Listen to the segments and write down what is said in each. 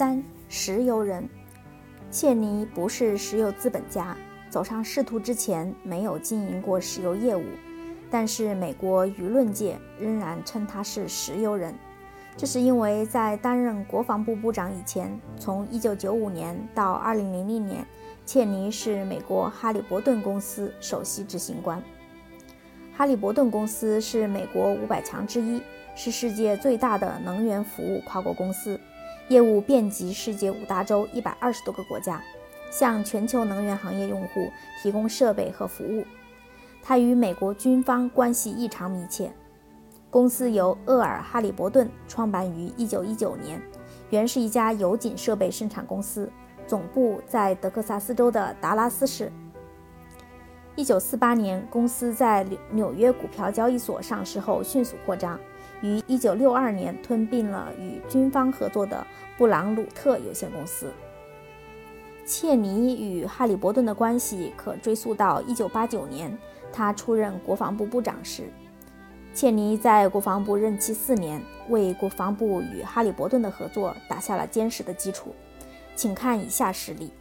三、石油人。切尼不是石油资本家，走上仕途之前没有经营过石油业务，但是美国舆论界仍然称他是石油人。这是因为在担任国防部部长以前，从1995年到2000年，切尼是美国哈利伯顿公司首席执行官。哈利伯顿公司是美国五百强之一，是世界最大的能源服务跨国公司，业务遍及世界五大洲一百二十多个国家，向全球能源行业用户提供设备和服务。它与美国军方关系异常密切。公司由厄尔·哈利伯顿创办于1919年，原是一家油井设备生产公司，总部在德克萨斯州的达拉斯市。1948年，公司在纽纽约股票交易所上市后迅速扩张，于1962年吞并了与军方合作的布朗鲁特有限公司。切尼与哈利伯顿的关系可追溯到1989年，他出任国防部部长时。切尼在国防部任期四年，为国防部与哈利伯顿的合作打下了坚实的基础。请看以下事例：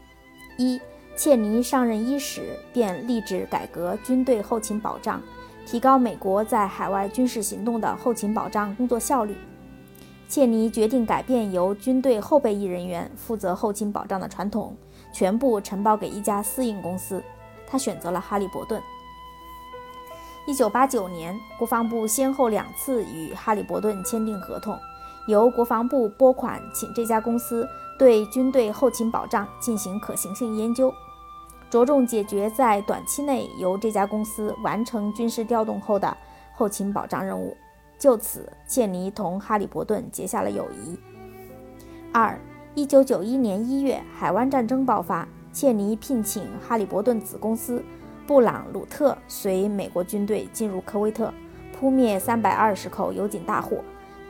一、切尼上任伊始便立志改革军队后勤保障，提高美国在海外军事行动的后勤保障工作效率。切尼决定改变由军队后备役人员负责后勤保障的传统，全部承包给一家私营公司。他选择了哈利伯顿。一九八九年，国防部先后两次与哈利伯顿签订合同，由国防部拨款请这家公司对军队后勤保障进行可行性研究，着重解决在短期内由这家公司完成军事调动后的后勤保障任务。就此，切尼同哈利伯顿结下了友谊。二，一九九一年一月，海湾战争爆发，切尼聘请哈利伯顿子公司。布朗鲁特随美国军队进入科威特，扑灭三百二十口油井大火，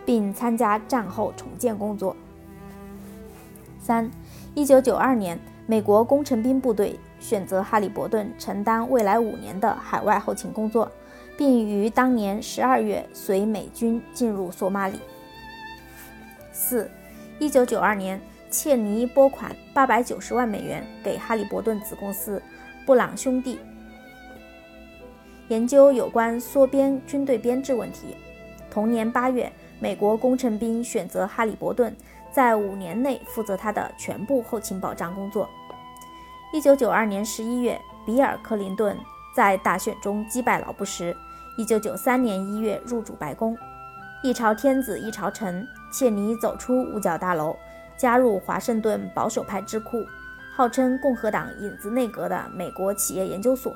并参加战后重建工作。三，一九九二年，美国工程兵部队选择哈利伯顿承担未来五年的海外后勤工作，并于当年十二月随美军进入索马里。四，一九九二年，切尼拨款八百九十万美元给哈利伯顿子公司布朗兄弟。研究有关缩编军队编制问题。同年八月，美国工程兵选择哈利伯顿，在五年内负责他的全部后勤保障工作。一九九二年十一月，比尔·克林顿在大选中击败老布什。一九九三年一月入主白宫。一朝天子一朝臣，切尼走出五角大楼，加入华盛顿保守派智库，号称共和党影子内阁的美国企业研究所。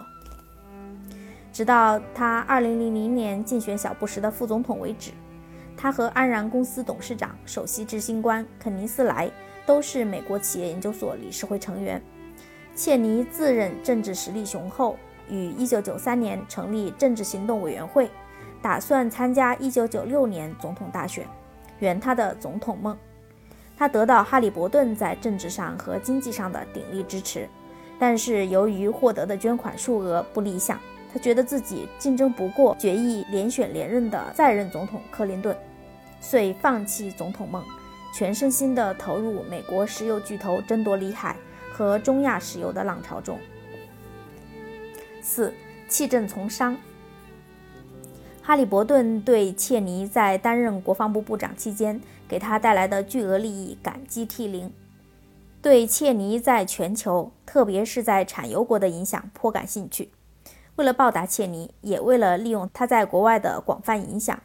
直到他2000年竞选小布什的副总统为止，他和安然公司董事长、首席执行官肯尼斯莱都是美国企业研究所理事会成员。切尼自认政治实力雄厚，于1993年成立政治行动委员会，打算参加1996年总统大选，圆他的总统梦。他得到哈利伯顿在政治上和经济上的鼎力支持，但是由于获得的捐款数额不理想。他觉得自己竞争不过决议连选连任的在任总统克林顿，遂放弃总统梦，全身心地投入美国石油巨头争夺里海和中亚石油的浪潮中。四弃政从商。哈利伯顿对切尼在担任国防部部长期间给他带来的巨额利益感激涕零，对切尼在全球，特别是在产油国的影响颇感兴趣。为了报答切尼，也为了利用他在国外的广泛影响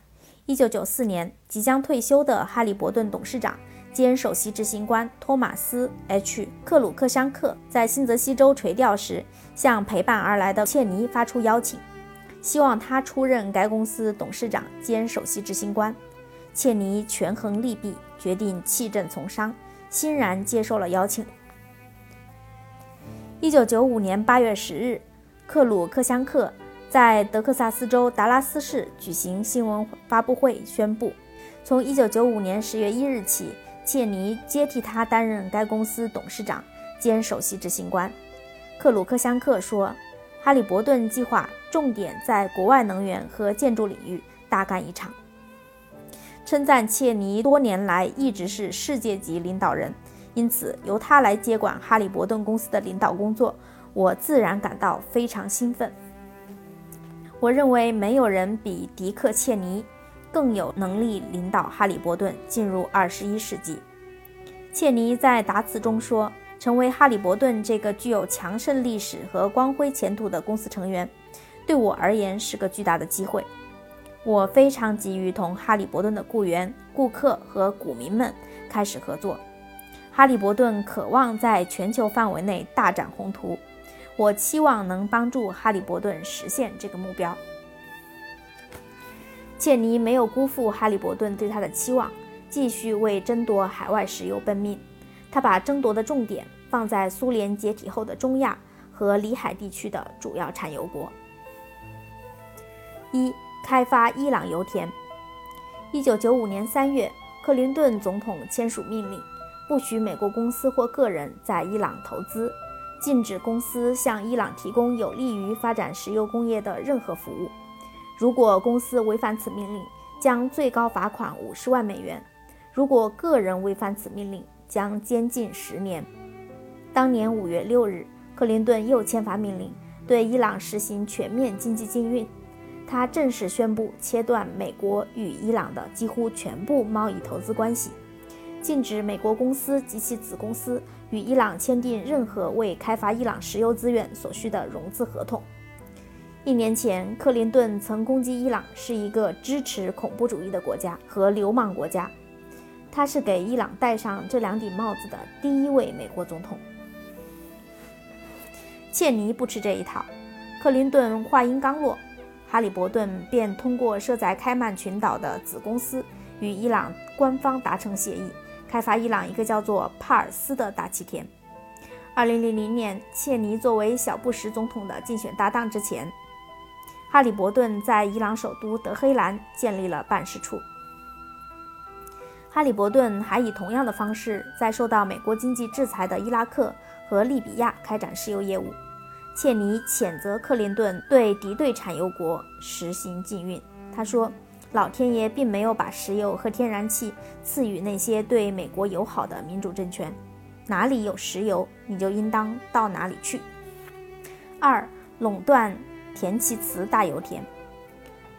，1994年，即将退休的哈利伯顿董事长兼首席执行官托马斯 ·H· 克鲁克山克在新泽西州垂钓时，向陪伴而来的切尼发出邀请，希望他出任该公司董事长兼首席执行官。切尼权衡利弊，决定弃政从商，欣然接受了邀请。1995年8月10日。克鲁克香克在德克萨斯州达拉斯市举行新闻发布会，宣布从1995年10月1日起，切尼接替他担任该公司董事长兼首席执行官。克鲁克香克说：“哈利伯顿计划重点在国外能源和建筑领域大干一场。”称赞切尼多年来一直是世界级领导人，因此由他来接管哈利伯顿公司的领导工作，我自然感到非常兴奋。我认为没有人比迪克·切尼更有能力领导哈利伯顿进入二十一世纪。切尼在答词中说：“成为哈利伯顿这个具有强盛历史和光辉前途的公司成员，对我而言是个巨大的机会。我非常急于同哈利伯顿的雇员、顾客和股民们开始合作。哈利伯顿渴望在全球范围内大展宏图。”我期望能帮助哈利伯顿实现这个目标。切尼没有辜负哈利伯顿对他的期望，继续为争夺海外石油奔命。他把争夺的重点放在苏联解体后的中亚和里海地区的主要产油国。一、开发伊朗油田。一九九五年三月，克林顿总统签署命令，不许美国公司或个人在伊朗投资。禁止公司向伊朗提供有利于发展石油工业的任何服务。如果公司违反此命令，将最高罚款五十万美元；如果个人违反此命令，将监禁十年。当年五月六日，克林顿又签发命令，对伊朗实行全面经济禁运。他正式宣布切断美国与伊朗的几乎全部贸易投资关系。禁止美国公司及其子公司与伊朗签订任何为开发伊朗石油资源所需的融资合同。一年前，克林顿曾攻击伊朗是一个支持恐怖主义的国家和流氓国家。他是给伊朗戴上这两顶帽子的第一位美国总统。切尼不吃这一套。克林顿话音刚落，哈利伯顿便通过设在开曼群岛的子公司与伊朗官方达成协议。开发伊朗一个叫做帕尔斯的大气田。二零零零年，切尼作为小布什总统的竞选搭档之前，哈里伯顿在伊朗首都德黑兰建立了办事处。哈里伯顿还以同样的方式在受到美国经济制裁的伊拉克和利比亚开展石油业务。切尼谴责克林顿对敌对产油国实行禁运。他说。老天爷并没有把石油和天然气赐予那些对美国友好的民主政权，哪里有石油，你就应当到哪里去。二、垄断田契茨大油田。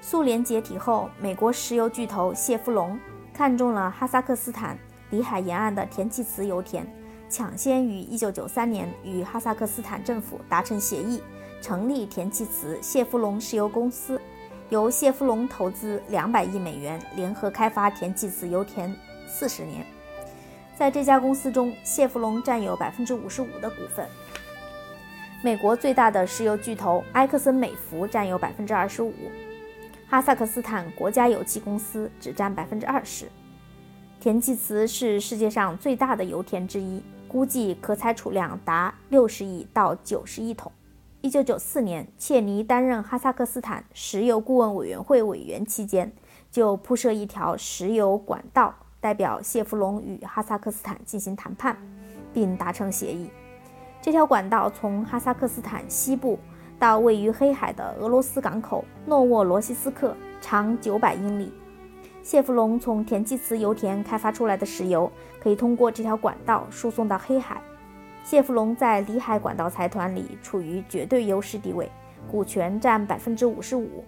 苏联解体后，美国石油巨头谢夫隆看中了哈萨克斯坦里海沿岸的田契茨油田，抢先于1993年与哈萨克斯坦政府达成协议，成立田契茨谢夫隆石油公司。由谢夫隆投资两百亿美元，联合开发田契茨油田四十年。在这家公司中，谢夫隆占有百分之五十五的股份。美国最大的石油巨头埃克森美孚占有百分之二十五，哈萨克斯坦国家油气公司只占百分之二十。田契茨是世界上最大的油田之一，估计可采储量达六十亿到九十亿桶。一九九四年，切尼担任哈萨克斯坦石油顾问委员会委员期间，就铺设一条石油管道，代表谢夫隆与哈萨克斯坦进行谈判，并达成协议。这条管道从哈萨克斯坦西部到位于黑海的俄罗斯港口诺沃罗西斯克，长九百英里。谢夫隆从田忌茨油田开发出来的石油，可以通过这条管道输送到黑海。谢弗隆在里海管道财团里处于绝对优势地位，股权占百分之五十五。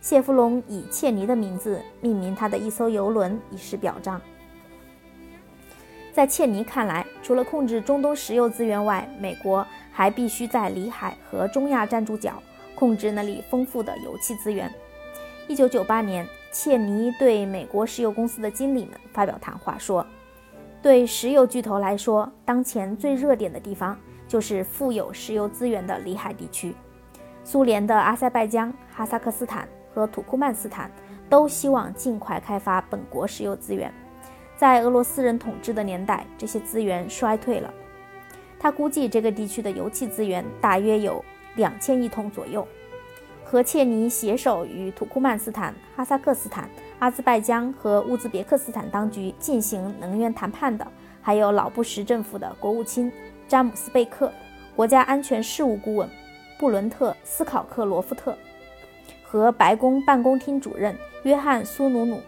谢弗隆以切尼的名字命名他的一艘游轮，以示表彰。在切尼看来，除了控制中东石油资源外，美国还必须在里海和中亚站住脚，控制那里丰富的油气资源。一九九八年，切尼对美国石油公司的经理们发表谈话说。对石油巨头来说，当前最热点的地方就是富有石油资源的里海地区。苏联的阿塞拜疆、哈萨克斯坦和土库曼斯坦都希望尽快开发本国石油资源。在俄罗斯人统治的年代，这些资源衰退了。他估计这个地区的油气资源大约有两千亿桶左右。和切尼携手与土库曼斯坦、哈萨克斯坦。阿兹拜疆和乌兹别克斯坦当局进行能源谈判的，还有老布什政府的国务卿詹姆斯·贝克、国家安全事务顾问布伦特·斯考克罗夫特和白宫办公厅主任约翰·苏努努。